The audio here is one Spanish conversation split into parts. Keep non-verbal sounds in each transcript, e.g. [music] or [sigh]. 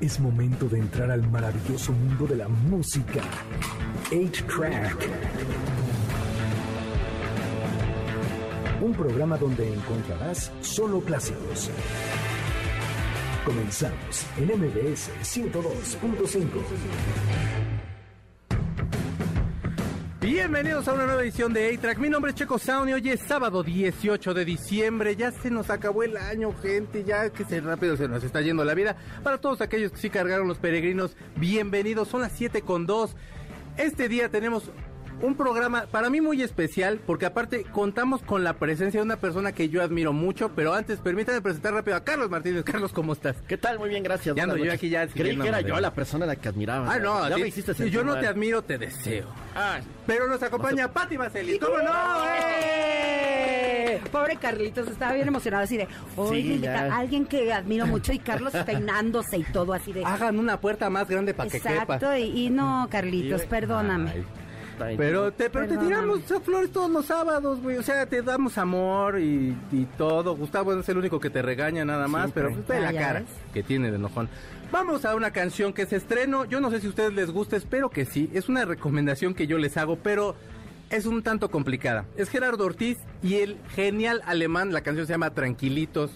Es momento de entrar al maravilloso mundo de la música. 8-Track. Un programa donde encontrarás solo clásicos. Comenzamos en MBS 102.5. Bienvenidos a una nueva edición de A-Track. Mi nombre es Checo Sound y hoy es sábado 18 de diciembre. Ya se nos acabó el año, gente. Ya que se rápido se nos está yendo la vida. Para todos aquellos que sí cargaron los peregrinos, bienvenidos. Son las 7 con 2. Este día tenemos un programa para mí muy especial porque aparte contamos con la presencia de una persona que yo admiro mucho, pero antes permítame presentar rápido a Carlos Martínez. Carlos, ¿cómo estás? ¿Qué tal? Muy bien, gracias. Ya no, Buenas yo aquí ya Creí que era yo la persona a la que admiraba. Ah, no, ya me hiciste si yo no te admiro, te deseo. Ah, Pero nos acompaña Pati Maceli. ¿Cómo no? ¡Eh! Pobre Carlitos, estaba bien emocionado así de, oye, Sí, alguien que admiro mucho y Carlos [laughs] peinándose y todo así de... Hagan una puerta más grande para que quepa. Exacto, y, y no, Carlitos, perdóname. Ay. Está. Pero te, pero te tiramos flores todos los sábados, güey. O sea, te damos amor y, y todo. Gustavo es el único que te regaña nada más, pero pues, ve la cara ves. que tiene de enojón. Vamos a una canción que se estreno. Yo no sé si a ustedes les gusta, espero que sí. Es una recomendación que yo les hago, pero es un tanto complicada. Es Gerardo Ortiz y el genial alemán. La canción se llama Tranquilitos.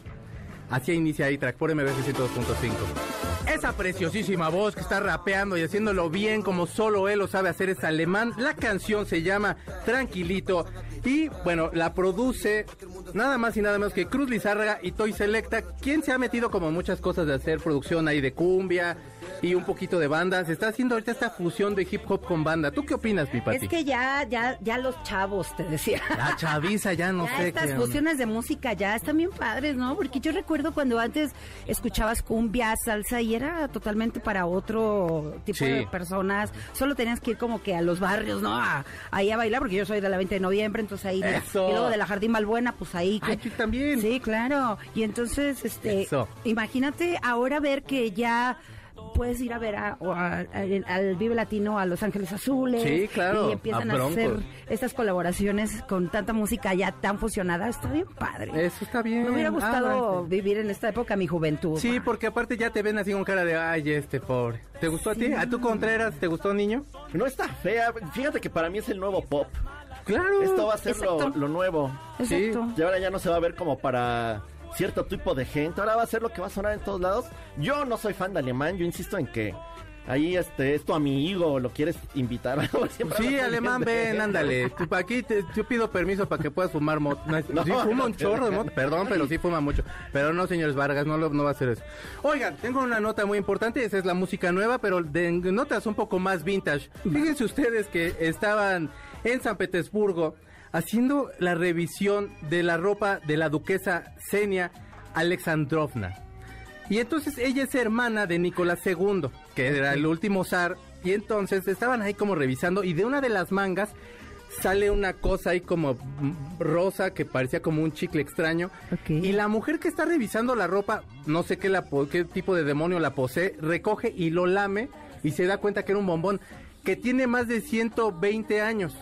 Así inicia ahí, track por MBC 102.5. Esa preciosísima voz que está rapeando y haciéndolo bien como solo él lo sabe hacer es alemán. La canción se llama Tranquilito y bueno, la produce nada más y nada menos que Cruz Lizárraga y Toy Selecta, quien se ha metido como muchas cosas de hacer producción ahí de cumbia y un poquito de banda. Se está haciendo ahorita esta fusión de hip hop con banda. ¿Tú qué opinas, mi Pati? Es que ya, ya, ya los chavos, te decía. La chaviza ya no [laughs] ya sé estas qué. fusiones de música ya están bien padres, ¿no? Porque yo recuerdo cuando antes escuchabas cumbia, salsa y era totalmente para otro tipo Sí. de personas. Solo tenías que ir como que a los barrios, ¿no? A- ahí a bailar, porque yo soy de la 20 de noviembre, entonces ahí. Eso. Y luego de la Jardín Malbuena, pues ahí. Ay, que- tú también. Sí, claro. Y entonces, este, Eso. imagínate ahora ver que ya puedes ir a ver a- o a- al- al Vive Latino a Los Ángeles Azules. Sí, claro, Y empiezan a a, hacer estas colaboraciones con tanta música ya tan fusionada. Está bien padre. Eso está bien. Me hubiera gustado Ah, vivir en esta época, mi juventud. Sí, porque aparte ya te ven así con cara de, ay, este pobre. ¿Te gustó a ti? ¿A tu Contreras te gustó, niño? No está fea. Fíjate que para mí es el nuevo pop. Claro. Esto va a ser lo, nuevo. Exacto. Y ahora ya no se va a ver como para cierto tipo de gente. Ahora va a ser lo que va a sonar en todos lados. Yo no soy fan de alemán. Yo insisto en que ahí este es tu amigo. Lo quieres invitar. [laughs] Sí, alemán, ven, ándale. Tú, aquí te, yo pido permiso para que puedas fumar moto. [laughs] No, sí, fuma un chorro de moto. Perdón, pero sí fuma mucho. Pero no, señores Vargas, no, lo, no va a hacer eso. Oigan, tengo una nota muy importante. Esa es la música nueva, pero de notas un poco más vintage. Fíjense ustedes que estaban en San Petersburgo haciendo la revisión de la ropa de la duquesa Xenia Alexandrovna. Y entonces ella es hermana de Nicolás II, que era el último zar. Y entonces estaban ahí como revisando y de una de las mangas sale una cosa ahí como rosa que parecía como un chicle extraño. Ok. Y la mujer que está revisando la ropa, no sé qué, la, qué tipo de demonio la posee, recoge y lo lame y se da cuenta que era un bombón que tiene más de 120 años.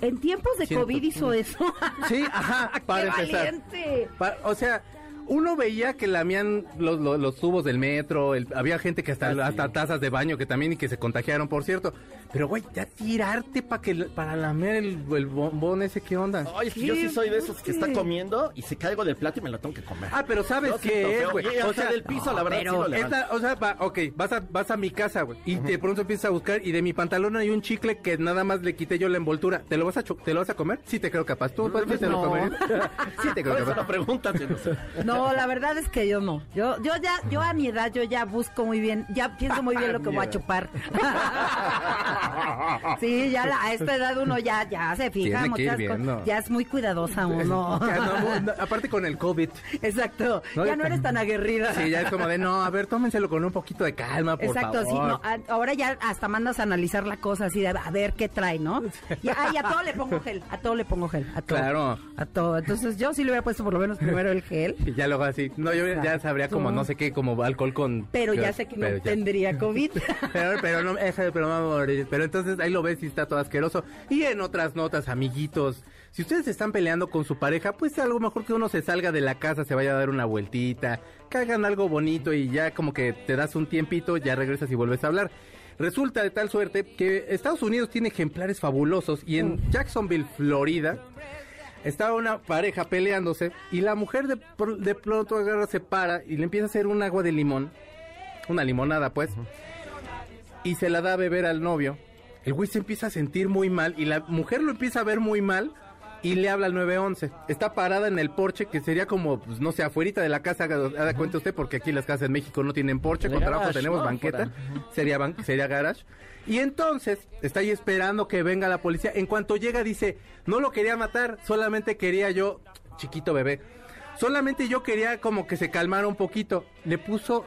En tiempos de Siento- COVID hizo eso. [laughs] Sí, ajá, [laughs] para ¡Qué empezar. o sea, uno veía que lamían los, los, los tubos del metro, el- había gente que hasta, Ah, sí. hasta tazas de baño que también y que se contagiaron, por cierto. Pero, güey, ya tirarte para que para lamer el, el bombón ese, ¿qué onda? Ay, es que yo sí soy de esos que está comiendo y se caigo del plato y me lo tengo que comer. Ah, pero ¿sabes qué es, güey? Y hasta del piso, la verdad, pero sí lo levanto. O sea, va, ok, vas a, vas a mi casa, güey, y de pronto empiezas a buscar y de mi pantalón hay un chicle que nada más le quité yo la envoltura. ¿Te lo vas a, cho- te lo vas a comer? Sí te creo capaz. ¿Tú pues, sí te lo No. comerías? [laughs] sí te creo Por eso capaz. pregunta, no. No, la verdad es que yo no. Yo, yo ya, yo a mi edad, yo ya busco muy bien, ya pienso muy bien lo que voy a [laughs] chupar. [laughs] [laughs] sí, ya la- a esta edad uno ya, ya se fija, muchas cosas. ya es muy cuidadosa [laughs] uno. Ya no, no, aparte con el COVID. Exacto, No, ya no eres tan aguerrida. Sí, ya es como de, no, a ver, tómenselo con un poquito de calma, por Exacto, favor. sí, no, ahora ya hasta mandas a analizar la cosa así de a ver qué trae, ¿no? Y, ah, y a todo le pongo gel, a todo le pongo gel, a todo. Claro. A todo. Entonces yo sí le hubiera puesto por lo menos primero el gel. Y ya luego así. No, yo ya sabría como no sé qué, como alcohol con. Pero ya sé que no ya. tendría COVID. [laughs] Pero, pero no, ese, pero no me pero entonces ahí lo ves y está todo asqueroso. Y en otras notas, amiguitos, si ustedes están peleando con su pareja, pues a lo mejor que uno se salga de la casa, se vaya a dar una vueltita, que hagan algo bonito y ya como que te das un tiempito, ya regresas y vuelves a hablar. Resulta de tal suerte que Estados Unidos tiene ejemplares fabulosos y en Jacksonville, Florida, estaba una pareja peleándose y la mujer de, de pronto agarra, se para y le empieza a hacer un agua de limón, una limonada pues, y se la da a beber al novio. El güey se empieza a sentir muy mal y la mujer lo empieza a ver muy mal y le habla al 911. Está parada en el porche que sería como, pues, no sé, afuerita de la casa, haga cuenta usted, porque aquí las casas en México no tienen porche, con trabajo tenemos banqueta, sería, ban- sería garage. Y entonces está ahí esperando que venga la policía. En cuanto llega dice, no lo quería matar, solamente quería yo, chiquito bebé, solamente yo quería como que se calmara un poquito. Le puso,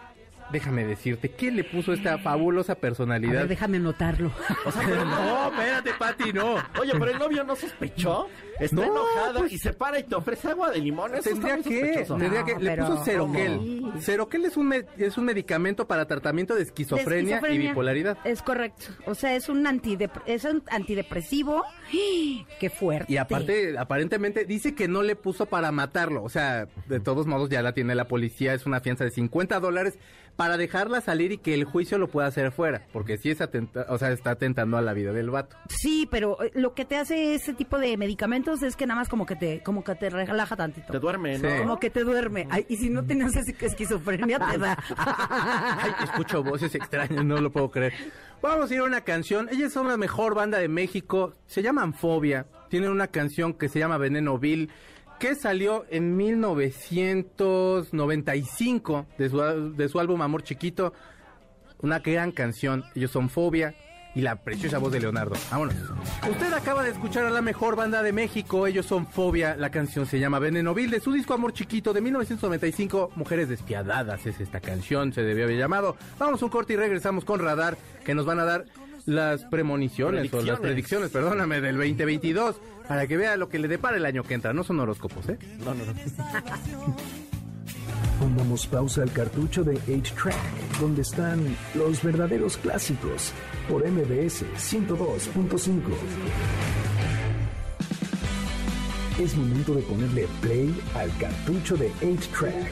déjame decirte, ¿qué le puso esta fabulosa A personalidad? ver, déjame anotarlo. no, [laughs] espérate, Pati, no. Oye, pero el novio no sospechó. Está No, enojada pues- y se para y te ofrece agua de limón. Eso Tendría está muy que, sospechoso. tendría que, No, le pero- puso Ceroquel. ¿cómo? Ceroquel es un, me- es un medicamento para tratamiento de De esquizofrenia, y bipolaridad. Es correcto. O sea, es un, antidep- es un antidepresivo. [gasps] ¡Qué fuerte! Y aparte, aparentemente dice que no le puso para matarlo. O sea, de todos modos ya la tiene la policía. Es una fianza de 50 dólares para dejarla salir y que el juicio lo pueda hacer fuera. Porque sí es atenta, o sea, está atentando a la vida del vato. Sí, pero eh, lo que te hace ese tipo de medicamentos es que nada más como que te, como que te relaja tantito. Te duerme, ¿no? Sí. Como que te duerme. Ay, y si no tienes ese- esquizofrenia, te da. [laughs] Ay, escucho voces extrañas, no lo puedo creer. Vamos a ir a una canción. Ellas son la mejor banda de México. Se llaman Fobia. Tienen una canción que se llama Veneno Vil, que salió en 1995 de su, de su álbum Amor Chiquito. Una gran canción. Ellos son Fobia y la preciosa voz de Leonardo. Vámonos. Usted acaba de escuchar a la mejor banda de México. Ellos son Fobia. La canción se llama Veneno Vil de su disco Amor Chiquito de 1995. Mujeres despiadadas es esta canción. Se debió haber llamado. Vamos un corte y regresamos con Radar que nos van a dar las premoniciones o las Predicciones. perdóname, del 2022 para que vea lo que le depara el año que entra. No son horóscopos, ¿eh? No, no, no. [laughs] Pongamos pausa al cartucho de 8-Track, donde están los verdaderos clásicos, por MBS 102.5. Es momento de ponerle play al cartucho de 8-Track,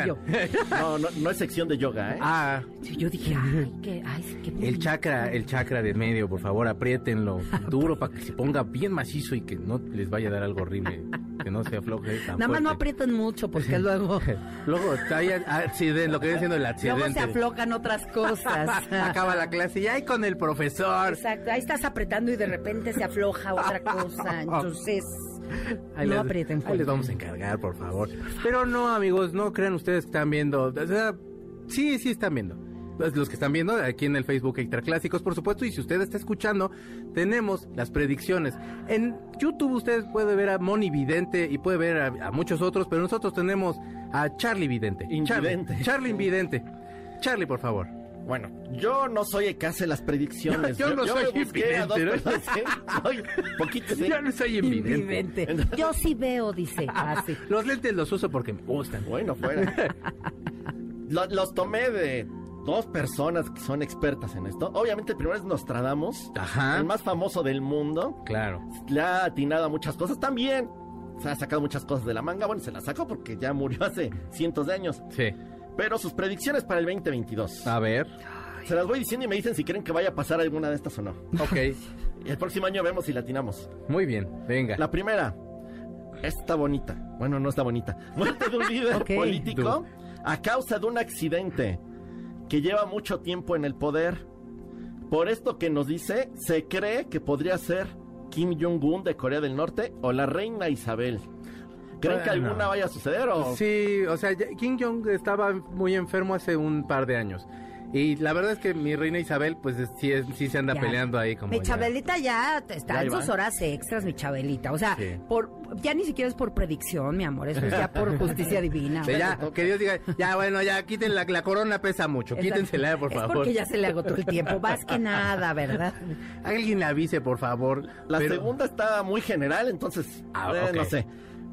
oigan. [laughs] No, no, no es sección de yoga, ¿eh? Ah, Yo dije, [laughs] ay, qué, ay, qué el chakra, el chakra de medio, por favor, apriétenlo [laughs] duro para que se ponga bien macizo y que no les vaya a dar algo horrible, que no se afloje tan Nada más no fuerte. aprietan mucho porque luego, Luego hay accidente, lo que viene siendo el luego accidente. se aflojan otras cosas. Acaba la clase y ahí con el profesor. Exacto, ahí estás apretando y de repente se afloja otra cosa. Entonces, Ahí no les- aprieten Ahí les vamos a encargar, por favor. Pero no, amigos, no crean ustedes que están viendo. O sea, sí, sí están viendo. Los los que están viendo aquí en el Facebook Extra Clásicos, por supuesto, y si usted está escuchando, tenemos las predicciones. En YouTube usted puede ver a Moni Vidente y puede ver a, a muchos otros, pero nosotros tenemos a Charlie Vidente. Invidente. Charlie, Charlie Invidente. Charlie, por favor. Bueno, yo no soy el que hace las predicciones. Yo no soy me busqué a dos invidente, ¿no? ¿eh? Soy poquito, ¿sí? [laughs] Yo no soy invidente. Invidente. Yo sí veo, dice. Así. [laughs] Los lentes los uso porque me gustan. Bueno, fuera. [laughs] Lo- los tomé de dos personas que son expertas en esto. Obviamente, el primero es Nostradamus, Ajá. el más famoso del mundo. Claro. Le ha atinado a muchas cosas también. Se ha sacado muchas cosas de la manga. Bueno, se las sacó porque ya murió hace cientos de años. Sí. Pero sus predicciones para el 2022. A ver. Se las voy diciendo y me dicen si creen que vaya a pasar alguna de estas o no. Ok. Y [laughs] el próximo año vemos si la atinamos. Muy bien. Venga. La primera. Está bonita. Bueno, no está bonita. Muerte de un [laughs] líder político a causa de un accidente que lleva mucho tiempo en el poder. Por esto que nos dice, se cree que podría ser Kim Jong-un de Corea del Norte o la reina Isabel. ¿Creen que alguna vaya a suceder o...? Sí, o sea, Kim Jong estaba muy enfermo hace un par de años. Y la verdad es que mi reina Isabel, pues es- sí, es- sí se anda Ya. peleando ahí como Mi ya. Chabelita ya está Ya en sus horas extras, mi Chabelita. O sea, Sí. por ya ni siquiera es por predicción, mi amor, eso es ya por justicia divina. [laughs] Sí, ya, que Dios diga, ya bueno, ya quiten la, la corona pesa mucho, Exacto. quítensela por Es favor. porque ya se le agotó el tiempo, más que nada, ¿verdad? [laughs] Alguien le avise, por favor. La Pero- segunda está muy general, entonces, Ah, eh, ok. no sé.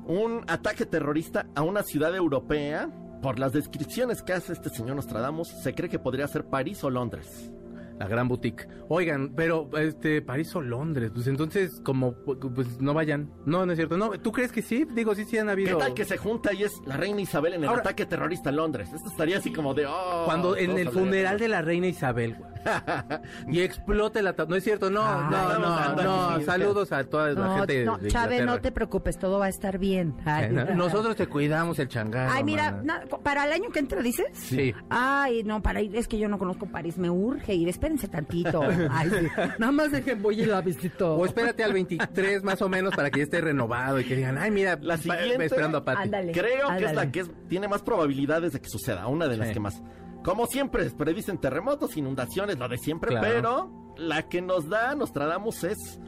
Un ataque terrorista a una ciudad europea. Por las descripciones que hace este señor Nostradamus, se cree que podría ser París o Londres. La gran boutique. Oigan, pero este París o Londres, pues entonces como pues no vayan. No, no es cierto. No, ¿tú crees que sí? Digo, sí sí han ¿Qué habido tal que se junta y es la reina Isabel en el Ahora- ataque terrorista en Londres? Esto estaría así como de... oh, cuando en el funeral de la reina Isabel güey, [laughs] y explote la no es cierto, no, Ah, no, no, no, saludos a toda la No, gente no, de Chávez, no te preocupes, todo va a estar bien. Ay, Nosotros te cuidamos el changarro. Ay, mira, para el año que entra, ¿dices? Sí. Ay, no, para ir, es que yo no conozco París, me urge ir, espérense tantito. Ay, sí. [laughs] Nada más dejen, voy y la visito. O espérate al 23 más o menos para que ya esté renovado y que digan, ay, mira, La siguiente- esperando a Pati. Ándale. Creo que es la que es- tiene más probabilidades de que suceda, una de las Sí. que más. Como siempre, predicen terremotos, inundaciones, lo de siempre, Claro. pero la que nos da Nostradamus es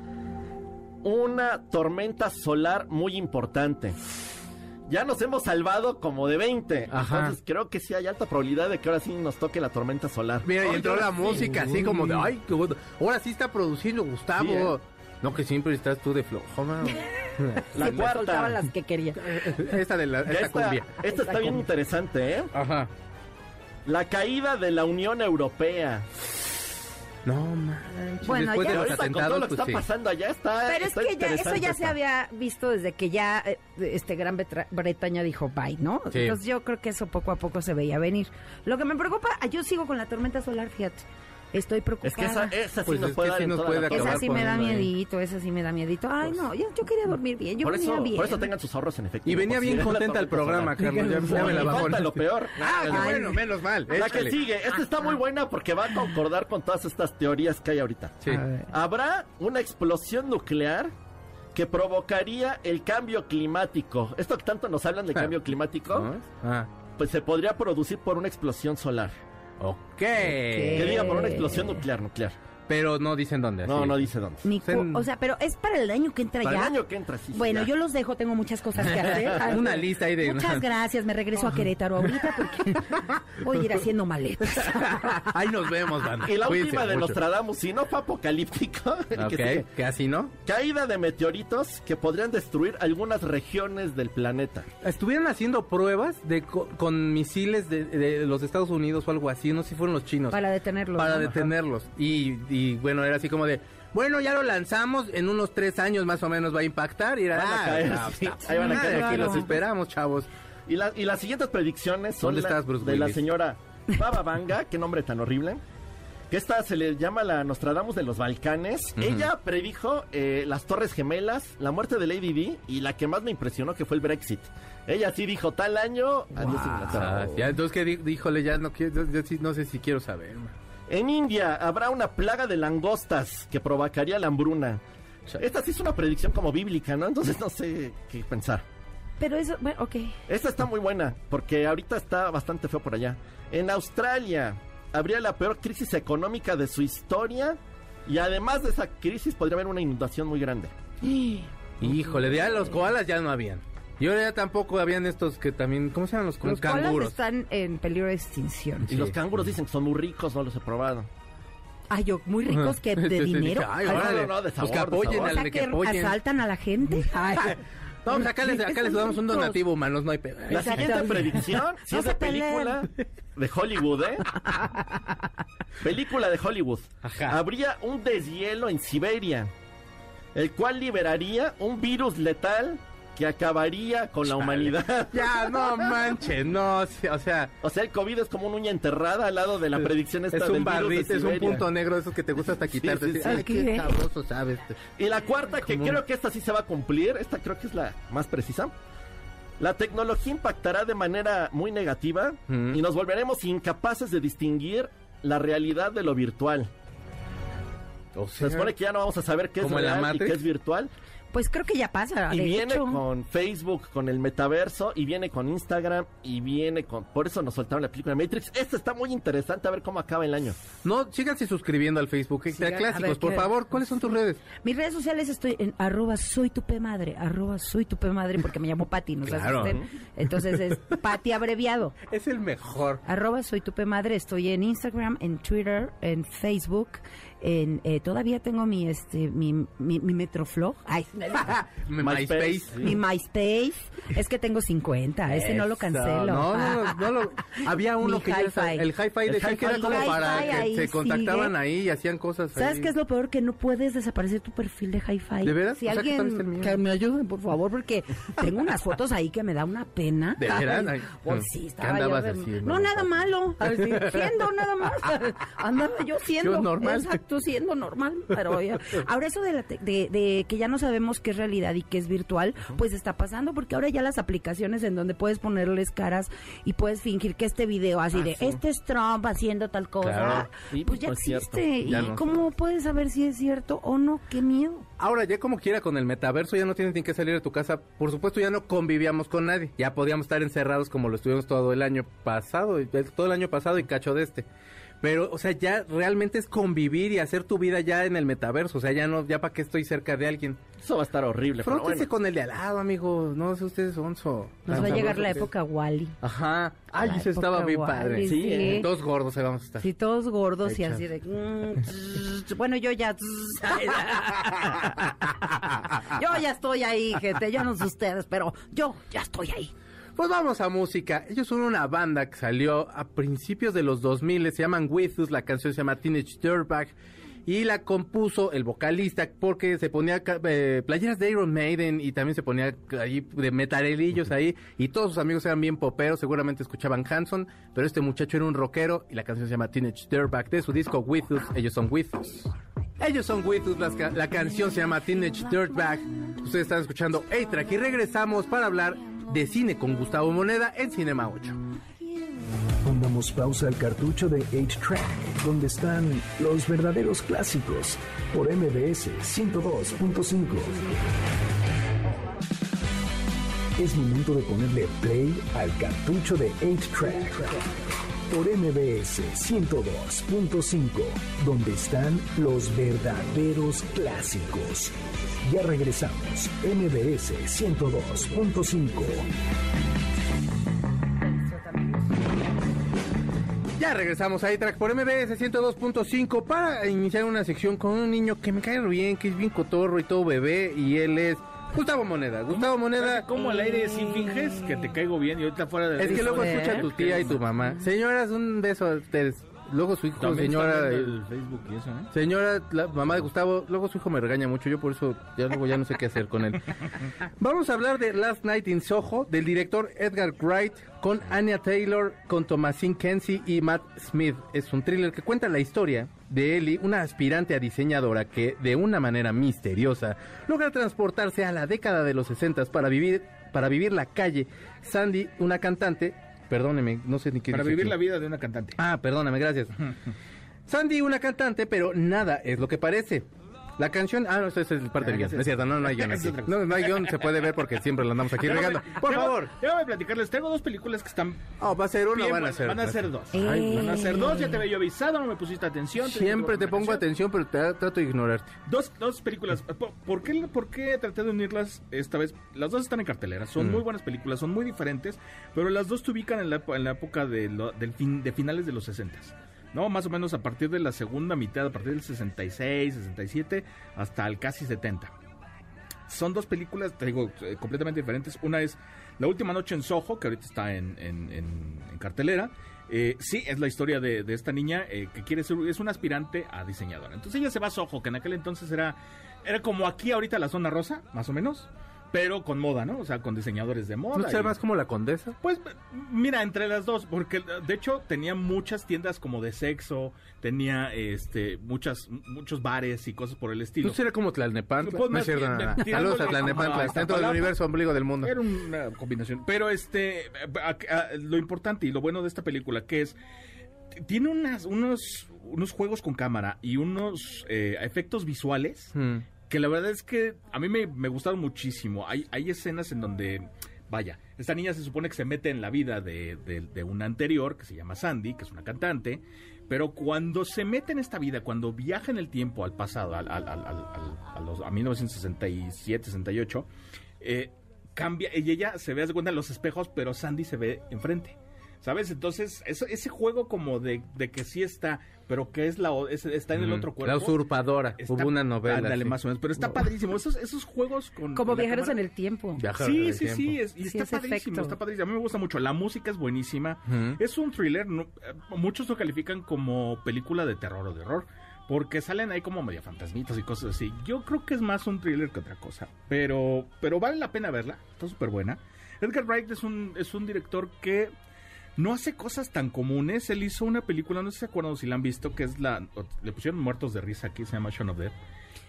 una tormenta solar muy importante. Ya nos hemos salvado como de 20, Ajá. entonces creo que sí hay alta probabilidad de que ahora sí nos toque la tormenta solar. Mira, y entró la sí. música así como de, ay, qué bueno. Ahora sí está produciendo Gustavo. Sí, ¿eh? No, que siempre estás tú de flojo, man. [laughs] La cuarta. soltaba las que quería. esta de la, esta esta, cumbia. esta está bien interesante, ¿eh? Ajá. La caída de la Unión Europea. No manches. Bueno, Después ya- de los Ahorita con todo lo que pues está sí. pasando allá está. Pero es que ya, eso ya se había visto desde que ya eh, este Gran Betra- Bretaña dijo bye, ¿no? Sí. Entonces yo creo que eso poco a poco se veía venir. Lo que me preocupa, ah, yo sigo con la tormenta solar, fíjate. Estoy preocupada. Es que esa, esa sí Pues nos es puede dar sí en nos toda puede la acabar. Esa sí me da miedito, esa sí me da miedito. Ay, no, yo, yo quería dormir bien, yo Por venía eso, bien. por eso tengan sus ahorros en efectivo. Y venía bien contenta el programa. Carlos. Ya, ya me la bajó. lo peor. Ah, Ay, bueno, menos mal. La que sigue, esta está muy buena porque va a concordar con todas estas teorías que hay ahorita. Sí. Habrá una explosión nuclear que provocaría el cambio climático. Esto que tanto nos hablan de Ah. cambio climático, ¿No? Ah, pues se podría producir por una explosión solar. Ok. Que diga por una explosión nuclear, nuclear. Pero no dicen dónde. No, así. no dice dónde. Ni cu- Sen- o sea, pero es para el año que entra Para ya. el año que entra, sí. Bueno, ya. yo los dejo, tengo muchas cosas que hacer. [laughs] Una lista ahí de- Muchas [laughs] gracias, me regreso a Querétaro ahorita porque [laughs] voy a ir haciendo maletas. Ahí nos vemos, banda. Y la Cuídense última de mucho. Nostradamus, si no fue apocalíptico, que Ok, que así, ¿no? caída de meteoritos que podrían destruir algunas regiones del planeta. Estuvieron haciendo pruebas de co- con misiles de, de los Estados Unidos o algo así, no sé si fueron los chinos. Para detenerlo. para ¿no? detenerlos. Y, y, bueno, era así como de, bueno, ya lo lanzamos, en unos tres años más o menos va a impactar y era, Van a ah, caer, ah, sí, ahí van a caer, aquí los esperamos, chavos. Y, la- y las siguientes predicciones son ¿Dónde la- estás, Bruce de la señora Baba Vanga, qué nombre tan horrible. Que esta se le llama la Nostradamus de los Balcanes. Ella predijo eh, las Torres Gemelas, la muerte de Lady Di y la que más me impresionó que fue el Brexit. Ella sí dijo tal año, adiós Inglaterra. Ah, ya, entonces que di- híjole, ya no quiero, yo- no sé si quiero saber. man. En India habrá una plaga de langostas que provocaría la hambruna. Esta sí es una predicción como bíblica, ¿no? Entonces no sé qué pensar. Pero eso, bueno, ok. Esta está muy buena, porque ahorita está bastante feo por allá. En Australia habría la peor crisis económica de su historia y además de esa crisis podría haber una inundación muy grande. [gasps] Híjole, ya los koalas ya no habían. Y ahora ya tampoco habían estos que también, ¿cómo se llaman los, Los canguros? están en peligro de extinción. Y los canguros dicen que son muy ricos, no los he probado. Ay, yo, muy ricos que [laughs] de dinero. ay, Ay, no, órale, no, no, de pues sabor, que de apoyen sabor. al que que apoyen. asaltan a la gente. [laughs] Ay, pues acá les, acá les damos un donativo, humanos, no hay pedo. La Exacto. siguiente predicción, si No es de película de Hollywood, ¿eh? [laughs] película de Hollywood. Ajá. Habría un deshielo en Siberia, el cual liberaría un virus letal que acabaría con la humanidad. [laughs] Ya, no manches, no, o sea, O sea, el COVID es como una uña enterrada al lado de la predicción esta es un virus de barrito, es un punto negro de esos que te gusta hasta quitarte. sí, sí. Ay, qué ¿Qué? sabroso, ¿sabes? Y la cuarta, que creo que esta sí se va a cumplir, esta creo que es la más precisa. La tecnología impactará de manera muy negativa y nos volveremos incapaces de distinguir la realidad de lo virtual. O Se supone que ya no vamos a saber qué es ¿Como en la real y qué es virtual. Pues creo que ya pasa. Y viene hecho. con Facebook, con el metaverso, y viene con Instagram, y viene con... Por eso nos soltaron la película Matrix. Esto está muy interesante, a ver cómo acaba el año. No, síganse suscribiendo al Facebook. Extra Sigan- Clásicos, ver, por ¿qué? favor. ¿Cuáles son tus redes? Mis redes sociales estoy en arroba soy tu madre, arroba soy tu pe madre porque me llamo Pati, no Claro. Entonces es Pati abreviado. [laughs] Es el mejor. Arroba soy tu madre, estoy en Instagram, en Twitter, en Facebook, en eh, todavía tengo mi este mi, mi, mi Metroflog, ay, [laughs] MySpace. Mi MySpace, es que tengo 50, ese no lo cancelo. No, no, no, no lo- Había [laughs] uno Mi que ya hi-fi. el hi-fi de El que era como para que se contactaban sigue. ahí y hacían cosas. ¿Sabes ahí. qué es lo peor? Que no puedes desaparecer tu perfil de Hi-Fi. ¿De veras? Si O sea, alguien que me ayuden, por favor, porque tengo unas fotos ahí que me da una pena. ¿De veras? Pues ¿qué sí, estaba andabas haciendo? No, nada malo. A ver, sí, siendo nada más. [laughs] Andaba yo siendo. Yo normal. Exacto, siendo normal. Pero ya- Ahora eso de, la te- de, de que ya no sabemos qué es realidad y qué es virtual, pues está pasando porque ahora ya las aplicaciones en donde puedes ponerles caras y puedes fingir que este video así Ah, de, sí. este es Trump haciendo tal cosa, Claro. Sí, pues ya existe. Ya ¿Y no. cómo puedes saber si es cierto o no? ¡Qué miedo! Ahora, ya como quiera, con el metaverso ya no tienes ni que salir de tu casa. Por supuesto, ya no convivíamos con nadie. Ya podíamos estar encerrados como lo estuvimos todo el año pasado, todo el año pasado y cacho de este. Pero, o sea, ya realmente es convivir y hacer tu vida ya en el metaverso. O sea, ya no, ya para qué estoy cerca de alguien. Eso va a estar horrible, pero Frótese bueno. con el de al lado, amigo. No sé ustedes, sonso. Nos va a llegar la época Wally. Ajá. Ay, La eso estaba bien Wally, padre. Sí, eh, Dos gordos ahí vamos a estar. Sí, todos gordos y así de... mm, bueno, yo ya... [laughs] yo ya estoy ahí, gente. Yo no sé ustedes, pero yo ya estoy ahí. Pues vamos a música. Ellos son una banda que salió a principios de los 2000, se llaman With Us, la canción se llama Teenage Dirtbag y la compuso el vocalista porque se ponía eh, playeras de Iron Maiden y también se ponía ahí de metalelillos ahí y todos sus amigos eran bien poperos, seguramente escuchaban Hanson, pero este muchacho era un rockero y la canción se llama Teenage Dirtbag de su disco With Us, ellos son With Us. Ellos son With Us, ca- la canción se llama Teenage Dirtbag. Ustedes están escuchando A-Track y regresamos para hablar de cine con Gustavo Moneda en Cinema 8. Pongamos pausa al cartucho de 8-Track, donde están los verdaderos clásicos, por MBS 102.5. Es momento de ponerle play al cartucho de 8-Track, por MBS 102.5, donde están los verdaderos clásicos. Ya regresamos, MBS 102.5. Ya regresamos a A-Track por MBS 102.5 para iniciar una sección con un niño que me cae bien, que es bien cotorro y todo bebé, y él es Gustavo Moneda. Gustavo Moneda. Como al aire sin finges que te caigo bien y ahorita fuera de Es que luego escucha tu tía y tu mamá. Señoras, un beso a ustedes. Luego su hijo, También señora. el Facebook y eso, ¿eh? Señora, la mamá de Gustavo, luego su hijo me regaña mucho, yo por eso ya luego ya no sé qué hacer con él. [laughs] Vamos a hablar de Last Night in Soho, del director Edgar Wright, con Anya Taylor, con Thomasine Kenzie y Matt Smith. Es un thriller que cuenta la historia de Ellie, una aspirante a diseñadora que, de una manera misteriosa, logra transportarse a la década de los 60 para vivir, para vivir la calle. Sandy, una cantante, perdóneme, no sé ni qué Para vivir aquí. la vida de una cantante. Ah, perdóname, gracias. [laughs] Sandy, una cantante, pero nada es lo que parece. La canción, ah, no, eso es parte del guion. No es cierto, no, no hay [laughs] guion aquí. No, no hay guion, se puede ver porque siempre lo andamos aquí regando. Por favor. Déjame platicarles. Tengo dos películas que están. Oh, va a ser uno, bien van a ser. Van a ser dos. Ay, Van a ser dos. Ya te había yo avisado, no me pusiste atención. Siempre te pongo atención, pero te trato de ignorarte. Dos, dos películas. ¿Por, por qué, ¿Por qué traté de unirlas esta vez? Las dos están en cartelera. Son Mm. muy buenas películas, son muy diferentes. Pero las dos te ubican en la, en la época de, lo- del fin, de finales de los 60 ¿no? Más o menos a partir de la segunda mitad, a partir del 66, 67, hasta el casi 70. Son dos películas, te digo, eh, completamente diferentes. Una es La Última Noche en Soho, que ahorita está en, cartelera. Eh, sí, es la historia de, de esta niña eh, que quiere ser, es una aspirante a diseñadora. Entonces ella se va a Soho, que en aquel entonces era, era como aquí ahorita la zona rosa, más o menos, pero con moda, ¿no? O sea, con diseñadores de moda. ¿No será más como la condesa? pues mira, entre las dos, porque de hecho tenía muchas tiendas como de sexo, tenía este muchas muchos bares y cosas por el estilo. ¿No será como Tlalnepantla? Pues no es cierto, nada. Saludos a Tlalnepantla, está dentro del universo ombligo del mundo. Era una combinación. Pero este, lo importante y lo bueno de esta película que es tiene unas, unos, unos juegos con cámara y unos eh, efectos visuales Mm. Que la verdad es que a mí me, me gustaron muchísimo. Hay, hay escenas en donde, vaya, esta niña se supone que se mete en la vida de, de, una anterior, que se llama Sandy, que es una cantante, pero cuando se mete en esta vida, cuando viaja en el tiempo al pasado, al, al, al, a, los, a 1967, 68, eh, cambia, y ella se ve, haz de cuenta, en los espejos, pero Sandy se ve enfrente. ¿Sabes? Entonces, eso, ese juego como de, de que sí está, pero que es la es- está en el otro cuerpo. La usurpadora. está- Hubo una novela. ándale, sí. más o menos, pero está padrísimo. Esos, esos juegos con. Como con viajeros en el tiempo. Viajaron en Sí, el sí, sí, tiempo. es- y Sí, está padrísimo, efecto. está padrísimo. A mí me gusta mucho. La música es buenísima. Es un thriller, no- eh, muchos lo califican como película de terror o de horror, porque salen ahí como medio fantasmitas y cosas así. Yo creo que es más un thriller que otra cosa, pero, pero vale la pena verla, está súper buena. Edgar Wright es un, es un director que no hace cosas tan comunes. Él hizo una película, no sé si se acuerdan si la han visto, que es la... Le pusieron muertos de risa aquí, se llama Shaun of Dead.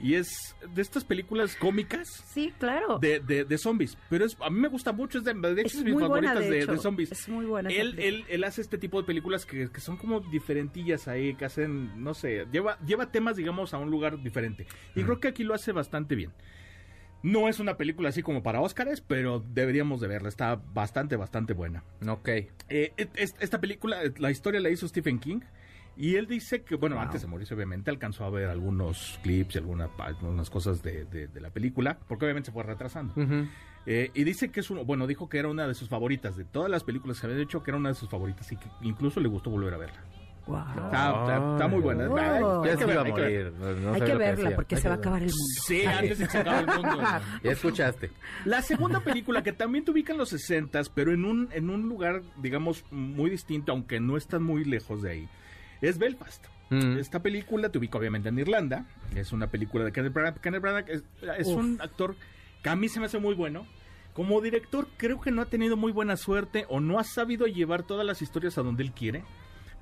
Y es de estas películas cómicas Sí, claro. de, de, de zombies. Pero es, a mí me gusta mucho, es de, de hecho es es mis buena, de, de, hecho. de zombies. Es muy buena. Él, él, él hace este tipo de películas que, que son como diferentillas ahí, que hacen, no sé, lleva, lleva temas, digamos, a un lugar diferente. Y creo que aquí lo hace bastante bien. No es una película así como para Óscares, pero deberíamos de verla. Está bastante, bastante buena. Ok. Eh, es- esta película, la historia la hizo Stephen King. Y él dice que, bueno, antes de morirse, obviamente, alcanzó a ver algunos clips y alguna, algunas cosas de, de- de la película, porque obviamente se fue retrasando. Eh, y dice que es uno, bueno, dijo que era una de sus favoritas, de todas las películas que había hecho, que era una de sus favoritas y que incluso le gustó volver a verla. Guau. Está, está- está muy buena. Oh. Hay Ya que se ver, iba a hay que ver. morir. no- Hay que verla hacía. porque Hay se va a que acabar el mundo. Sí, antes de que se acabe el mundo. [laughs] Ya escuchaste. La segunda película que también te ubica en los 60 pero en un, en un lugar, digamos, muy distinto, aunque no está muy lejos de ahí, es Belfast. Mm. Esta película te ubica obviamente en Irlanda. Es una película de Kenneth Branagh. Kenneth Branagh es, es un actor que a mí se me hace muy bueno. Como director creo que no ha tenido muy buena suerte o no ha sabido llevar todas las historias a donde él quiere.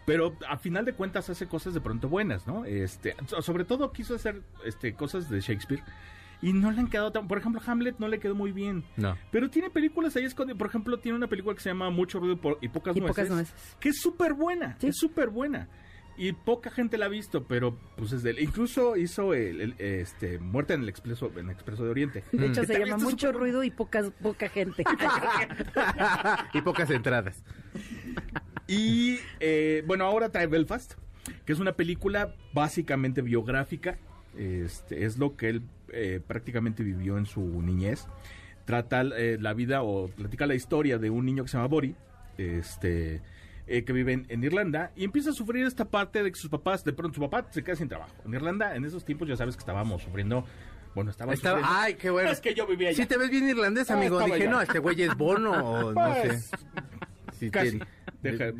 Pero a final de cuentas hace cosas de pronto buenas, ¿no? Este, so- sobre todo quiso hacer este, cosas de Shakespeare y no le han quedado tan... Por ejemplo, Hamlet no le quedó muy bien. No. Pero tiene películas ahí escondidas. Por ejemplo, tiene una película que se llama Mucho ruido por- y pocas Y nueces. pocas nueces. Que es súper buena. Sí. Es súper buena. Y poca gente la ha visto, pero pues es de él. Incluso hizo el, el, este, Muerte en el Expreso, en el Expreso de Oriente. De hecho, Que se llama mucho ruido y pocas, poca gente. [laughs] y pocas entradas. Y eh, bueno, ahora trae Belfast, que es una película básicamente biográfica. Este, es lo que él eh, prácticamente vivió en su niñez. Trata eh, la vida o platica la historia de un niño que se llama Bori, este, eh, que vive en, Irlanda y empieza a sufrir esta parte de que sus papás, de pronto su papá se queda sin trabajo. En Irlanda, en esos tiempos ya sabes que estábamos sufriendo, bueno, estaba Estaba- ay, qué bueno. Es que yo vivía allá. Si te ves bien irlandés, Ah, amigo. Dije, allá. no, este güey es bono o no [laughs] Pues, sé. Si Casi. Deja-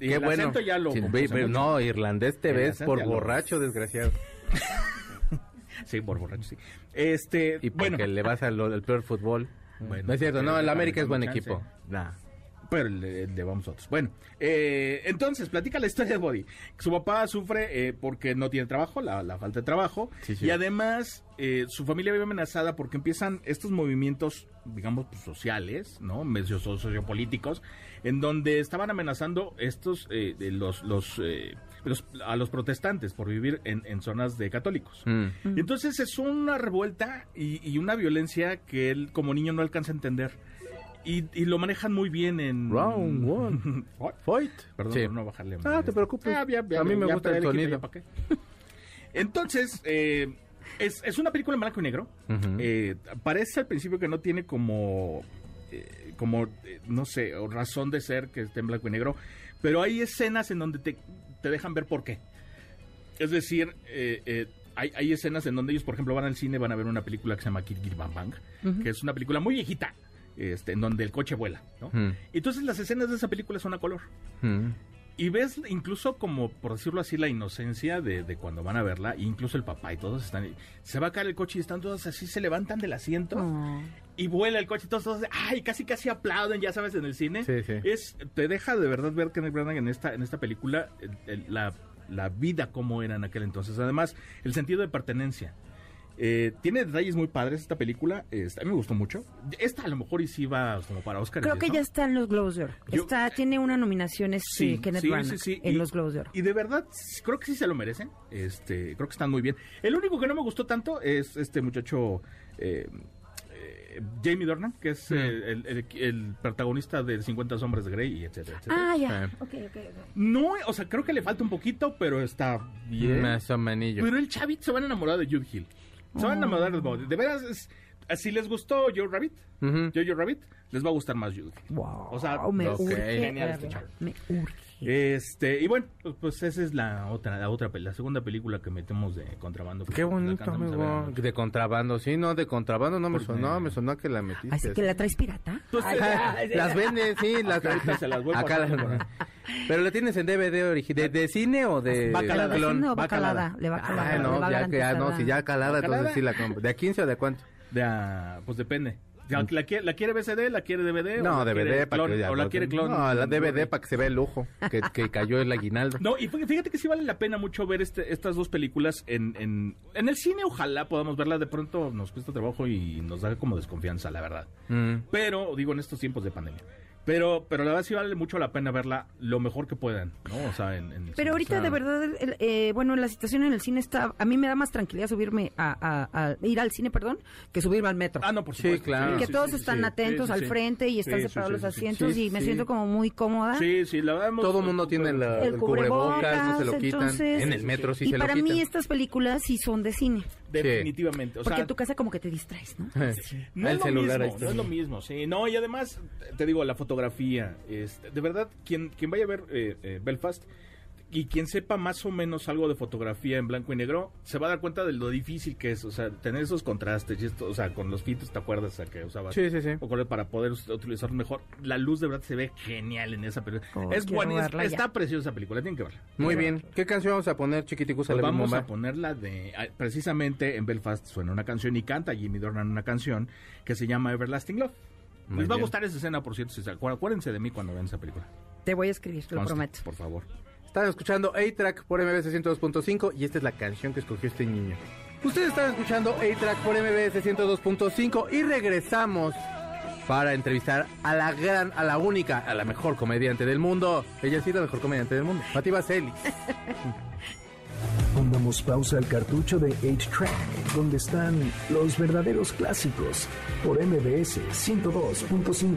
Qué el bueno. acento ya lo Sí, mucho. no, irlandés te El ves por lo- borracho, desgraciado. [laughs] Sí, por borracho, sí. Este, Y porque bueno, le vas al, al peor fútbol. Bueno, no es cierto, no, el América es buen chance. equipo. Nah. Pero le, le vamos otros. Bueno, eh, entonces, platica la historia de Body. Su papá sufre eh, porque no tiene trabajo, la, la falta de trabajo. Sí, sí. Y además, eh, su familia vive amenazada porque empiezan estos movimientos, digamos, pues, sociales, ¿no? Medio so- sociopolíticos, en donde estaban amenazando estos, eh, de los, los, eh, los- a los protestantes por vivir en, en zonas de católicos. Mm. Y entonces es una revuelta y, y una violencia que él como niño no alcanza a entender. Y, y lo manejan muy bien en... Round one. [laughs] Fight. Perdón Sí. por no bajarle. Ah, te preocupes. A mí me gusta el sonido. [laughs] Entonces, eh, es, es una película en blanco y negro. Eh, parece al principio que no tiene como, eh, como eh, no sé, o razón de ser que esté en blanco y negro, pero hay escenas en donde te, te dejan ver por qué. Es decir, eh, eh, hay, hay escenas en donde ellos, por ejemplo, van al cine, van a ver una película que se llama Kid Kid Bang Bang, que es una película muy viejita, este, en donde el coche vuela, ¿no? Mm. Entonces las escenas de esa película son a color. Mm. Y ves incluso como, por decirlo así, la inocencia de, de cuando van a verla, e incluso el papá y todos están... Se va a caer el coche y están todos así, se levantan del asiento Oh. y vuela el coche y todos, todos, ay, casi casi aplauden, ya sabes, en el cine. Sí, sí. Es, te deja de verdad ver Kenneth Branagh en esta, en esta película, el- el- la, la vida como era en aquel entonces. Además, el sentido de pertenencia. Eh, tiene detalles muy padres esta película. Este, a mí me gustó mucho. Esta a lo mejor y sí va como para Oscar. Creo que ya está en los Globos de Oro. Yo- Está, tiene una nominación este, Kenneth Branagh en Y- los Globos de Oro. Y de verdad, creo que sí se lo merecen. Este, creo que están muy bien. El único que no me gustó tanto es este muchacho eh, eh, Jamie Dornan, que es Mm. el, el- el protagonista de 50 sombras de Grey, y etcétera, etcétera. Ah, ya. Eh. No, o sea, creo que le falta un poquito, pero está bien. Más o. Pero el chavito se va a enamorar de Jude Hill. Se va a enamorar de Bobby. De veras, es- si les gustó Joe Rabbit. Jojo Rabbit, les va a gustar más Hill. Wow. O sea, me ok. urge Genial. Me urge. Este, y bueno, pues, pues esa es la otra, la otra, la segunda película que metemos de contrabando. Qué La bonito, a amigo. De contrabando, sí, no, de contrabando no me Porque- sonó, me sonó que la metiste. Así que la traes pirata. Pues, Ajá, [laughs] las vende, sí, las Ahorita se las voy Acá por Pero la tienes en DVD original, ¿de, de cine o de Va calada. clon? No, va va calada. calada. Le va calada. Ah, no, ya que ah, no, si ya calada, ¿Va entonces sí la compro. ¿De a 15 o de cuánto? De, ah, pues depende. ¿La, la quiere, la quiere BCD? ¿La quiere DVD? No, o la quiere DVD para clon, que ya ¿O la no- quiere clon? No, la DVD para que se vea el lujo, que, que [laughs] cayó el aguinaldo. No, y fí- fíjate que sí vale la pena mucho ver este, estas dos películas en, en, en el cine. Ojalá podamos verla. De pronto nos cuesta trabajo y nos da como desconfianza, la verdad. Mm. Pero, digo, en estos tiempos de pandemia. Pero, pero la verdad sí vale mucho la pena verla lo mejor que puedan, ¿no? O sea, en, en el cine. Pero ahorita O sea, de verdad, el- eh, bueno, la situación en el cine está, a mí me da más tranquilidad subirme a, a- a- ir al cine, perdón, que subirme al metro. Ah, no, por Sí, supuesto. claro. que sí, todos sí, están sí, atentos sí, al sí. frente y están separados sí, los asientos Sí, y me sí. siento como muy cómoda. Sí, sí, la verdad. Todo el mundo tiene la- El el cubrebocas, no se lo quitan. entonces- en el metro sí y se lo para quitan. mí estas películas sí son de cine. Definitivamente. O Porque sea, en tu casa como que te distraes, ¿no? [laughs] No el es lo celular mismo, no es lo mismo, sí. No, y además, te digo, la fotografía, este, de verdad, quien, quien vaya a ver eh, eh, Belfast y quien sepa más o menos algo de fotografía en blanco y negro, se va a dar cuenta de lo difícil que es, o sea, tener esos contrastes y esto, o sea, con los filtros, ¿te acuerdas? O sea, que usabas Sí, sí, sí. o para poder utilizarlo mejor. La luz de verdad se ve genial en esa película. Oh, es buena, es- está preciosa esa película, tienen que verla. Muy bien. ¿Qué canción vamos a poner, chiquiticus? Pues a vamos a ponerla de. ah, Precisamente en Belfast suena una canción y canta Jimmy Dornan una canción que se llama Everlasting Love. Muy Les va a gustar esa escena, por cierto. Si se acuerdan. Acuérdense de mí cuando vean esa película. Te voy a escribir, te lo Conste, prometo. Por favor. Están escuchando A-Track por MBS 102.5 y esta es la canción que escogió este niño. Ustedes están escuchando A-Track por MBS 102.5 y regresamos para entrevistar a la gran, a la única, a la mejor comediante del mundo. Ella sí es la mejor comediante del mundo. Pati Vaseli. [laughs] Pongamos pausa al cartucho de 8-Track, donde están los verdaderos clásicos, por MBS 102.5.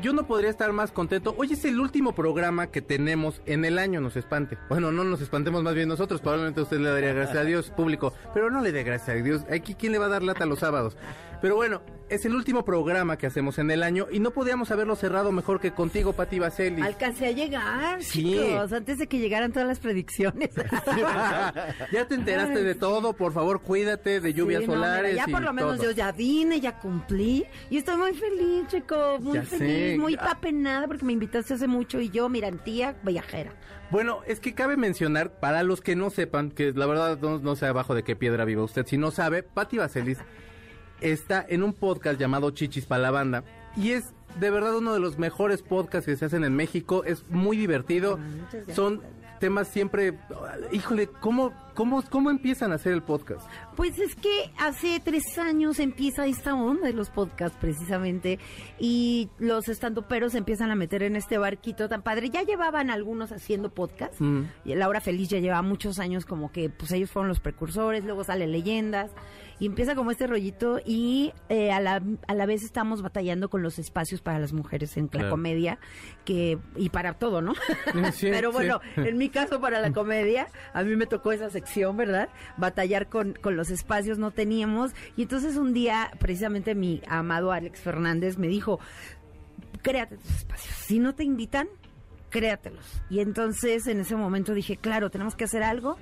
yo no podría estar más contento. Hoy es el último programa que tenemos en el año, nos espante. Bueno, no nos espantemos más bien nosotros, probablemente usted le daría gracias a Dios, público, pero no le dé gracias a Dios. Aquí, ¿quién le va a dar lata los sábados? Pero bueno, es el último programa que hacemos en el año y no podíamos haberlo cerrado mejor que contigo, Pati Vaseli. Alcancé a llegar, Sí. chicos, antes de que llegaran todas las predicciones. [laughs] ya te enteraste de todo, por favor, cuídate de lluvias Sí, no, mira, solares. ya y por lo menos todo. yo ya vine, ya cumplí. Y estoy muy feliz, chico. Muy Ya feliz, sé. muy Ah. apenada porque me invitaste hace mucho y yo, mira, tía viajera. Bueno, es que cabe mencionar, para los que no sepan, que la verdad no, no sé abajo de qué piedra viva usted, si no sabe, Patti Vaselis está en un podcast llamado Chichis para la banda. Y es de verdad uno de los mejores podcasts que se hacen en México, es muy divertido, Ah, son temas siempre, híjole, ¿cómo, cómo, cómo empiezan a hacer el podcast? Pues es que hace tres años empieza esta onda de los podcasts precisamente y los estandoperos se empiezan a meter en este barquito tan padre. Ya llevaban algunos haciendo podcast Mm. y Laura Feliz ya lleva muchos años como que pues ellos fueron los precursores, luego sale Leyendas y empieza como este rollito y eh, a, la, a la vez estamos batallando con los espacios para las mujeres en la comedia que y para todo, ¿no? Sí, [laughs] Pero sí. bueno, en mi caso para la [laughs] comedia, a mí me tocó esa sección, ¿verdad? Batallar con, con los espacios, no teníamos. Y entonces un día, precisamente mi amado Alex Fernández me dijo, créate tus espacios. Si no te invitan, créatelos. Y entonces en ese momento dije, claro, tenemos que hacer algo.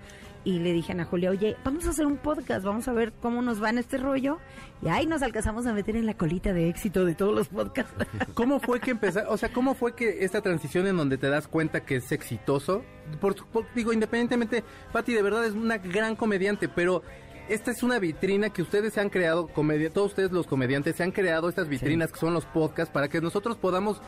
Y le dije a Ana Julia, oye, vamos a hacer un podcast, vamos a ver cómo nos va en este rollo. Y ahí nos alcanzamos a meter en la colita de éxito de todos los podcasts. [laughs] ¿Cómo fue que empezaste, o sea, cómo fue que esta transición en donde te das cuenta que es exitoso? Por, por- digo, independientemente, Patti de verdad es una gran comediante, pero esta es una vitrina que ustedes se han creado, comedia, todos ustedes los comediantes se han creado estas vitrinas que son los podcasts para que nosotros podamos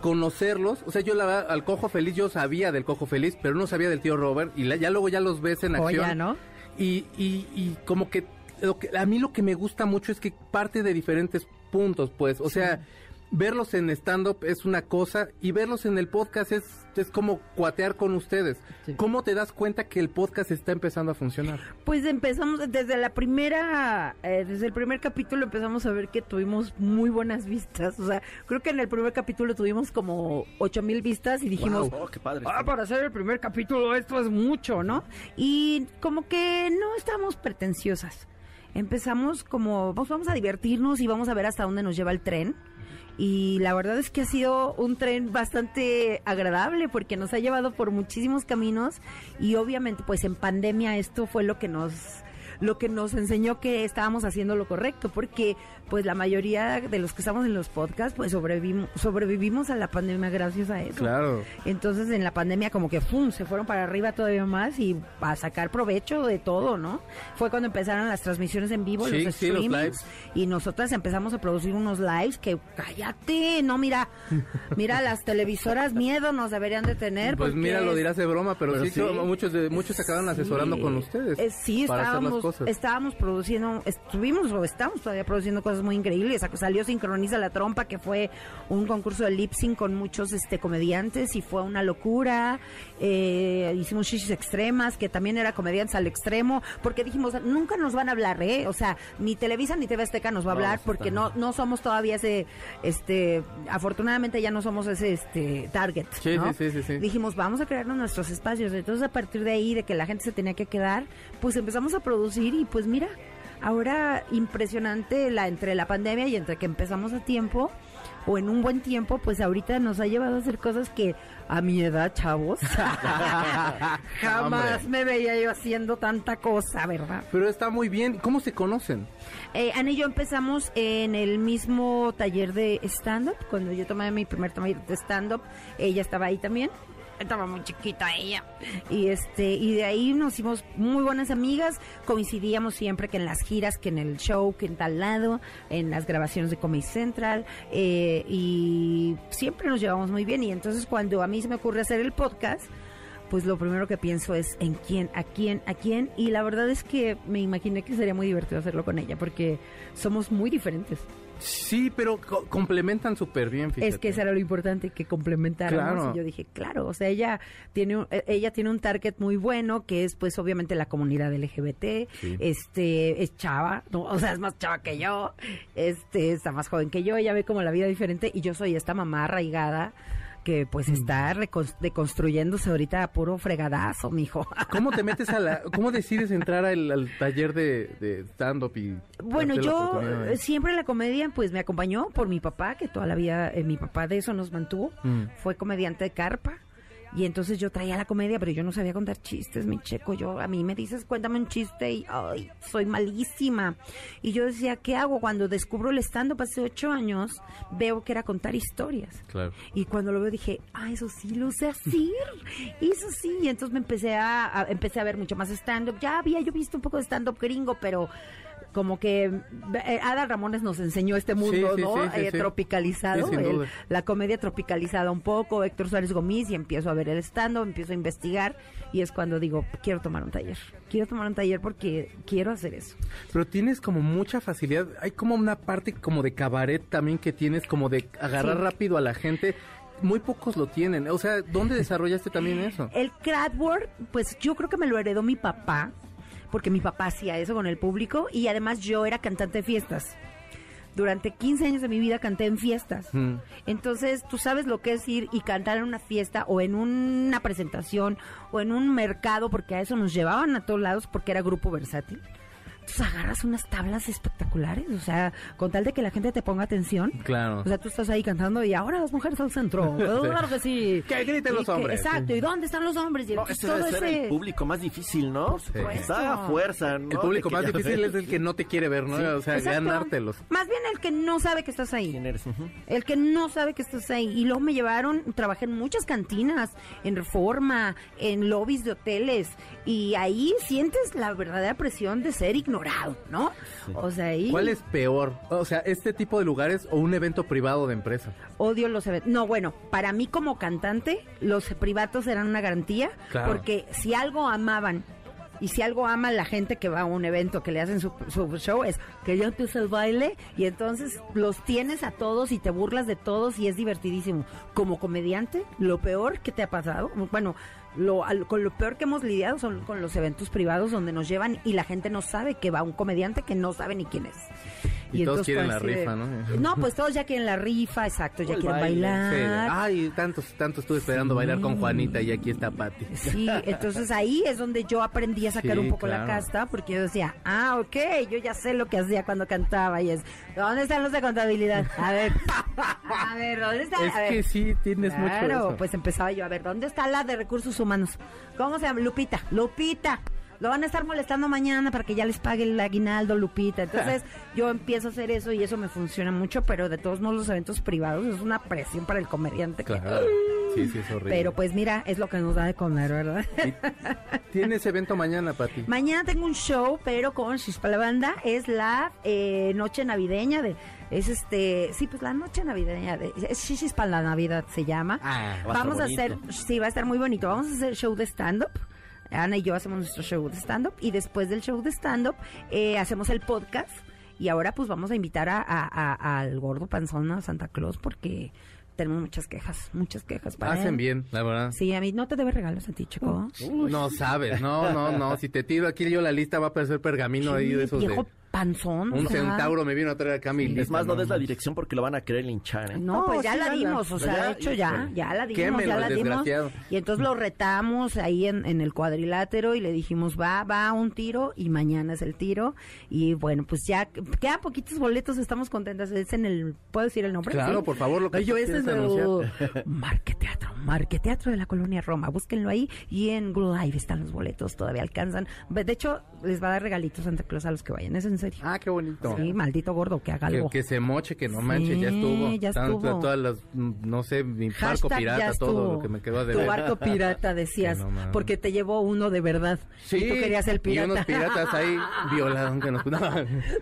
conocerlos. O sea, yo la verdad, al Cojo Feliz, yo sabía del Cojo Feliz, pero no sabía del tío Robert y la- ya luego ya los ves en acción. ¿no? Y, y, y como que, lo que a mí lo que me gusta mucho es que parte de diferentes puntos, pues, o sea, verlos en stand-up es una cosa y verlos en el podcast es, es como cuatear con ustedes. ¿Cómo te das cuenta que el podcast está empezando a funcionar? Pues empezamos desde la primera, eh, desde el primer capítulo empezamos a ver que tuvimos muy buenas vistas. O sea, creo que en el primer capítulo tuvimos como ocho mil vistas y dijimos, Oh, qué padre. Ah, para hacer el primer capítulo esto es mucho, ¿no? Y como que no estamos pretenciosas. Empezamos como, pues vamos a divertirnos y vamos a ver hasta dónde nos lleva el tren. Y la verdad es que ha sido un tren bastante agradable porque nos ha llevado por muchísimos caminos y obviamente pues en pandemia esto fue lo que nos lo que nos enseñó que estábamos haciendo lo correcto, porque pues la mayoría de los que estamos en los podcasts pues sobrevivimos, sobrevivimos a la pandemia gracias a eso. Claro. Entonces en la pandemia como que ¡fum! se fueron para arriba todavía más y a sacar provecho de todo, ¿no? Fue cuando empezaron las transmisiones en vivo, Sí, los sí, los streamings lives. y nosotras empezamos a producir unos lives que cállate, no mira, mira las televisoras miedo nos deberían de tener Pues porque mira, lo dirás de broma, pero, Pero sí, muchos de, muchos se acabaron asesorando con ustedes. Eh, sí, estábamos, cosas. estábamos produciendo, estuvimos o estamos todavía produciendo cosas muy increíbles. Salió Sincroniza la Trompa, que fue un concurso de lip sync con muchos este comediantes y fue una locura. Eh, hicimos Shishis Extremas, que también era comediantes al extremo, porque dijimos, nunca nos van a hablar, ¿eh? O sea, ni Televisa ni TV Azteca nos va a No, hablar porque no, no somos todavía ese, este, afortunadamente ya no somos ese, este, target. Sí, ¿no? sí, sí, sí, sí. dijimos, vamos a crearnos nuestros espacios. Entonces, a partir de ahí, de que la gente se tenía que quedar, pues empezamos a producir y pues mira, ahora impresionante la entre la pandemia y entre que empezamos a tiempo o en un buen tiempo, pues ahorita nos ha llevado a hacer cosas que a mi edad, chavos, [laughs] jamás Hombre. me veía yo haciendo tanta cosa, ¿verdad? Pero está muy bien. ¿Cómo se conocen? Eh, Ana y yo empezamos en el mismo taller de stand-up. Cuando yo tomé mi primer taller de stand-up, ella estaba ahí también. Estaba muy chiquita ella. Y este y de ahí nos hicimos muy buenas amigas. Coincidíamos siempre que en las giras, que en el show, que en tal lado, en las grabaciones de Comedy Central. eh, y siempre nos llevamos muy bien. Y entonces cuando a mí se me ocurre hacer el podcast, pues lo primero que pienso es en quién, a quién, a quién. Y la verdad es que me imaginé que sería muy divertido hacerlo con ella, porque somos muy diferentes. Sí, pero co- complementan súper bien, fíjate. Es que eso era lo importante, que complementáramos. Claro. Y yo dije, claro, o sea, ella tiene, un- eh, ella tiene un target muy bueno, que es pues obviamente la comunidad LGBT, este, es chava, ¿no? o sea, es más chava que yo, este, está más joven que yo, ella ve como la vida diferente, y yo soy esta mamá arraigada que pues está recon- deconstruyéndose ahorita a puro fregadazo, mijo. [laughs] ¿Cómo te metes a la... ¿Cómo decides entrar al, al taller de, de stand-up y... Bueno, la yo siempre la comedia pues me acompañó por mi papá, que toda la vida eh, mi papá de eso nos mantuvo. Mm. Fue comediante de carpa. Y entonces yo traía la comedia, pero yo no sabía contar chistes, mi checo. Yo, a mí me dices, cuéntame un chiste y, ay, soy malísima. Y yo decía, ¿qué hago? Cuando descubro el stand-up hace ocho años, veo que era contar historias. Claro. Y cuando lo veo dije, ah, eso sí lo sé hacer, [laughs] eso sí. Y entonces me empecé a, a- empecé a ver mucho más stand-up. Ya había yo visto un poco de stand-up gringo, pero como que eh, Ada Ramones nos enseñó este mundo, Sí, sí, ¿no? sí, sí, Eh, sí. Tropicalizado, el- la comedia tropicalizada un poco, Héctor Suárez Gómez, y empiezo a ver el stand-up, empiezo a investigar, y es cuando digo, quiero tomar un taller. Quiero tomar un taller porque quiero hacer eso. Pero tienes como mucha facilidad. Hay como una parte como de cabaret también que tienes como de agarrar rápido a la gente. Muy pocos lo tienen. O sea, ¿dónde [laughs] desarrollaste también eso? El crowdwork, pues yo creo que me lo heredó mi papá, porque mi papá hacía eso con el público y además yo era cantante de fiestas. Durante 15 años de mi vida canté en fiestas. Mm. Entonces, tú sabes lo que es ir y cantar en una fiesta o en una presentación o en un mercado, porque a eso nos llevaban a todos lados porque era grupo versátil. Entonces agarras unas tablas espectaculares, o sea, con tal de que la gente te ponga atención. Claro. O sea, tú estás ahí cantando y ahora las mujeres al centro. [laughs] Claro que sí. Que griten Y los hombres. exacto. ¿Y dónde están los hombres? Y No, ese debe todo ser ese... el público más difícil, ¿no? haga fuerza, ¿no? El público más difícil es el que no te quiere ver, ¿no? O sea, Exacto. ganártelos. Más bien el que no sabe que estás ahí. ¿Quién eres? Ujú. El que no sabe que estás ahí. Y luego me llevaron, trabajé en muchas cantinas, en reforma, en lobbies de hoteles. Y ahí sientes la verdadera presión de ser ¿no? O sea, ahí ¿Cuál es peor? O sea, este tipo de lugares o un evento privado de empresa. odio los eventos. No, bueno, para mí como cantante, los privados eran una garantía. Claro. Porque si algo amaban. Y si algo ama la gente que va a un evento, que le hacen su, su show, es que ya empieza el baile y entonces los tienes a todos y te burlas de todos y es divertidísimo. Como comediante, lo peor que te ha pasado, bueno, lo, al- con lo peor que hemos lidiado son con los eventos privados donde nos llevan y la gente no sabe que va un comediante que no sabe ni quién es. Y todos quieren la así de- rifa, ¿no? No, pues todos ya quieren la rifa, exacto, ya quieren baile. Bailar. Ay, tantos, tanto estuve esperando bailar con Juanita y aquí está Pati. Sí, entonces ahí es donde yo aprendí a sacar Sí, un poco la claro. casta, porque yo decía, ah, ok, yo ya sé lo que hacía cuando cantaba y es, ¿dónde están los de contabilidad? A ver, a ver, ¿dónde están? Es A ver. que sí, tienes mucho de Claro, pues empezaba yo a ver, ¿dónde está la de recursos humanos? ¿Cómo se llama? Lupita, Lupita. Lo van a estar molestando mañana para que ya les pague el aguinaldo, Lupita. Entonces [laughs] yo empiezo a hacer eso y eso me funciona mucho, pero de todos modos los eventos privados es una presión para el comediante. que- Claro. Sí, sí, es horrible. Pero pues mira, es lo que nos da de comer, ¿verdad? Tienes evento mañana, Pati. Mañana tengo un show, pero con Chispa la Banda. Es la eh, noche navideña de... Es este... Sí, pues la noche navideña de... Es Chispa la Navidad se llama. Ah, va a Vamos a estar hacer... Sí, va a estar muy bonito. Vamos a hacer show de stand-up. Ana y yo hacemos nuestro show de stand-up. Y después del show de stand-up eh, hacemos el podcast. Y ahora pues vamos a invitar a, a- a- al gordo panzón a Santa Claus porque tenemos muchas quejas, muchas quejas para Hacen él. bien, la verdad. Sí, a mí no te debe regalos a ti, chico. No sabes, no, no, no. Si te tiro aquí yo la lista va a aparecer pergamino ahí de esos viejo de... panzón. o Un sea. centauro me vino a traer acá mi Es lista, más, no des la dirección porque lo van a querer linchar, ¿eh? No, No, pues ya sí, la dimos, o sea, Ya, de hecho ya, ya la dimos, Quémelo, ya la dimos. desgraciado. Y entonces lo retamos ahí en, en el cuadrilátero y le dijimos, va, va un tiro y mañana es el tiro. Y bueno, pues ya quedan poquitos boletos, estamos contentas. Es en el, ¿puedo decir el nombre? Claro, Sí. por favor, lo que Ay, yo tú ese es quieras el [laughs] Marqueteatro, Marqueteatro de la Colonia Roma. Búsquenlo ahí y en Google Live están los boletos, todavía alcanzan. De hecho, les va a dar regalitos Santa Claus a los que vayan, es en serio. Ah, qué bonito. Sí, maldito gordo, que haga Que, algo. que se moche, que no Sí, manche, ya estuvo. ya Tanto- estuvo. Todas las, mm, no sé, mi barco pirata, ya todo lo que me quedó de Tu ver. barco [laughs] pirata, decías, Que no porque te llevó uno de verdad. Sí, y tú querías el pirata. Y unos piratas ahí [laughs] violaron que nos... No.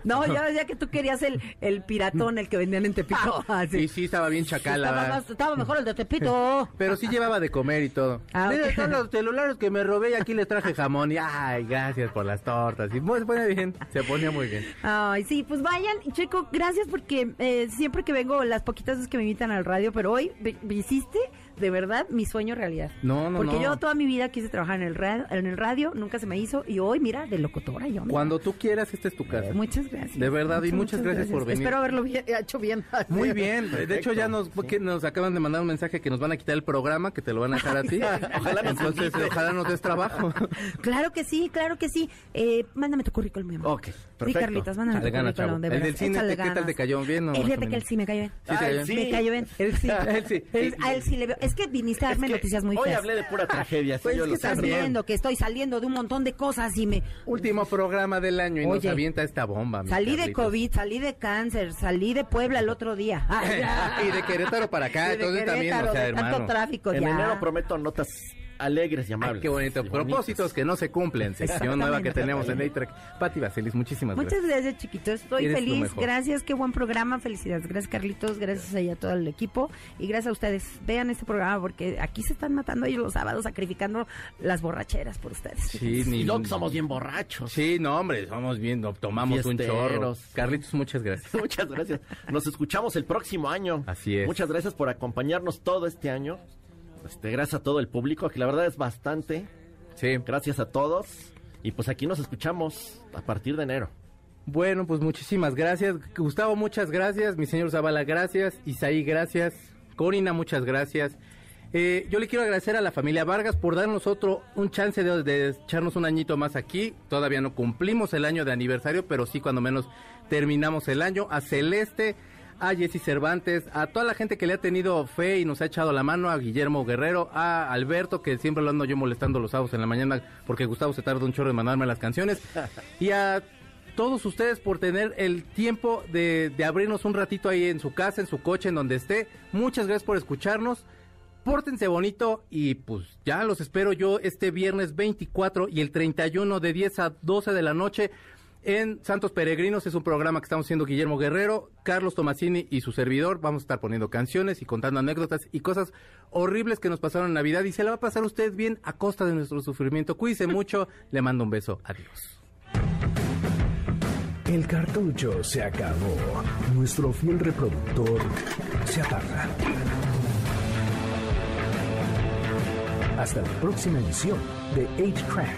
No, yo decía que tú querías el, el piratón, el que vendían en Tepito. Así. [laughs] Sí, sí, estaba bien chacala. Estaba, más- estaba mejor el de Tepito. Pero sí llevaba de comer y todo. Ah, Mira, ok. están los celulares que me robé y aquí les traje jamón. Y ay, gracias por las tortas. Y se pone bien, se ponía muy bien. Ay, sí, pues vayan, Checo, gracias porque eh, siempre que vengo, las poquitas veces que me invitan al radio, pero hoy hiciste de verdad mi sueño realidad. No, no, Porque no. yo toda mi vida quise trabajar en el, radio, en el radio, nunca se me hizo, y hoy, mira, de locutora yo. mira. Cuando tú quieras, esta es tu casa. Muchas gracias. De verdad, y muchas gracias por venir. Espero haberlo bien- hecho bien. [laughs] Muy bien. De hecho, ya nos, Perfecto, que nos acaban de mandar un mensaje que nos van a quitar el programa, que te lo van a dejar a ti. [laughs] Ojalá nos Entonces, ojalá nos des trabajo. [laughs] Claro que sí, claro que sí. Eh, mándame tu currículum, mi amor. Ok, Sí, perfecto. Carlitos, mándame Dale tu ganas, currículum, de El del cine, Échale ¿qué tal te cayó bien? Fíjate que él sí me cayó bien. Sí, Ay, cayó bien. sí. Me cayó bien. Él sí, él sí. A él sí le veo. Es que viniste a darme Es que noticias muy Hoy feas. hablé de pura tragedia, sí, Pues yo es lo que. Estás también. viendo que estoy saliendo de un montón de cosas y me... Último programa del año y nos avienta esta bomba. Salí de. COVID, salí de cáncer, salí de Puebla el otro día. [laughs] Ay, y de Querétaro para acá, Y de entonces también, o sea, de tanto hermano. tráfico En ya. enero prometo notas alegres y amables. Ay, qué bonito. Y Propósitos que no se cumplen. Sección nueva que tenemos en A-Track. Pati Vaselis, muchísimas Muchas gracias. gracias, chiquito. Estoy Eres feliz. Gracias, qué buen programa. Felicidades. Gracias, Carlitos. Gracias a todo el equipo. Y gracias a ustedes. Vean este programa porque aquí se están matando ellos los sábados, sacrificando las borracheras por ustedes. Sí, ni... Que somos bien borrachos. Sí, no, hombre, somos bien, no, tomamos un chorro. Carlitos, muchas gracias. [laughs] Muchas gracias. Nos escuchamos el próximo año. Así es. Muchas gracias por acompañarnos todo este año. Este, gracias a todo el público, que la verdad es bastante. Sí. Gracias a todos. Y pues aquí nos escuchamos a partir de enero. Bueno, pues muchísimas gracias. Gustavo, muchas gracias. Mi señor Zavala, gracias. Isaí, gracias. Corina, muchas gracias. Eh, yo le quiero agradecer a la familia Vargas por darnos otro, un chance de, de echarnos un añito más aquí. Todavía no cumplimos el año de aniversario, pero sí cuando menos terminamos el año. A Celeste, a Jesse Cervantes, a toda la gente que le ha tenido fe y nos ha echado la mano, a Guillermo Guerrero, a Alberto, que siempre lo ando yo molestando los sábados en la mañana porque Gustavo se tarda un chorro en mandarme las canciones, [laughs] y a todos ustedes por tener el tiempo de, de abrirnos un ratito ahí en su casa, en su coche, en donde esté. Muchas gracias por escucharnos. Pórtense bonito y pues ya los espero yo este viernes 24 y el 31 de 10 a 12 de la noche en Santos Peregrinos. Es un programa que estamos haciendo Guillermo Guerrero, Carlos Tomasini y su servidor. Vamos a estar poniendo canciones y contando anécdotas y cosas horribles que nos pasaron en Navidad y se la va a pasar a usted bien a costa de nuestro sufrimiento. Cuídense mucho, le mando un beso. Adiós. El cartucho se acabó. Nuestro fiel reproductor se apaga. Hasta la próxima edición de 8-Track,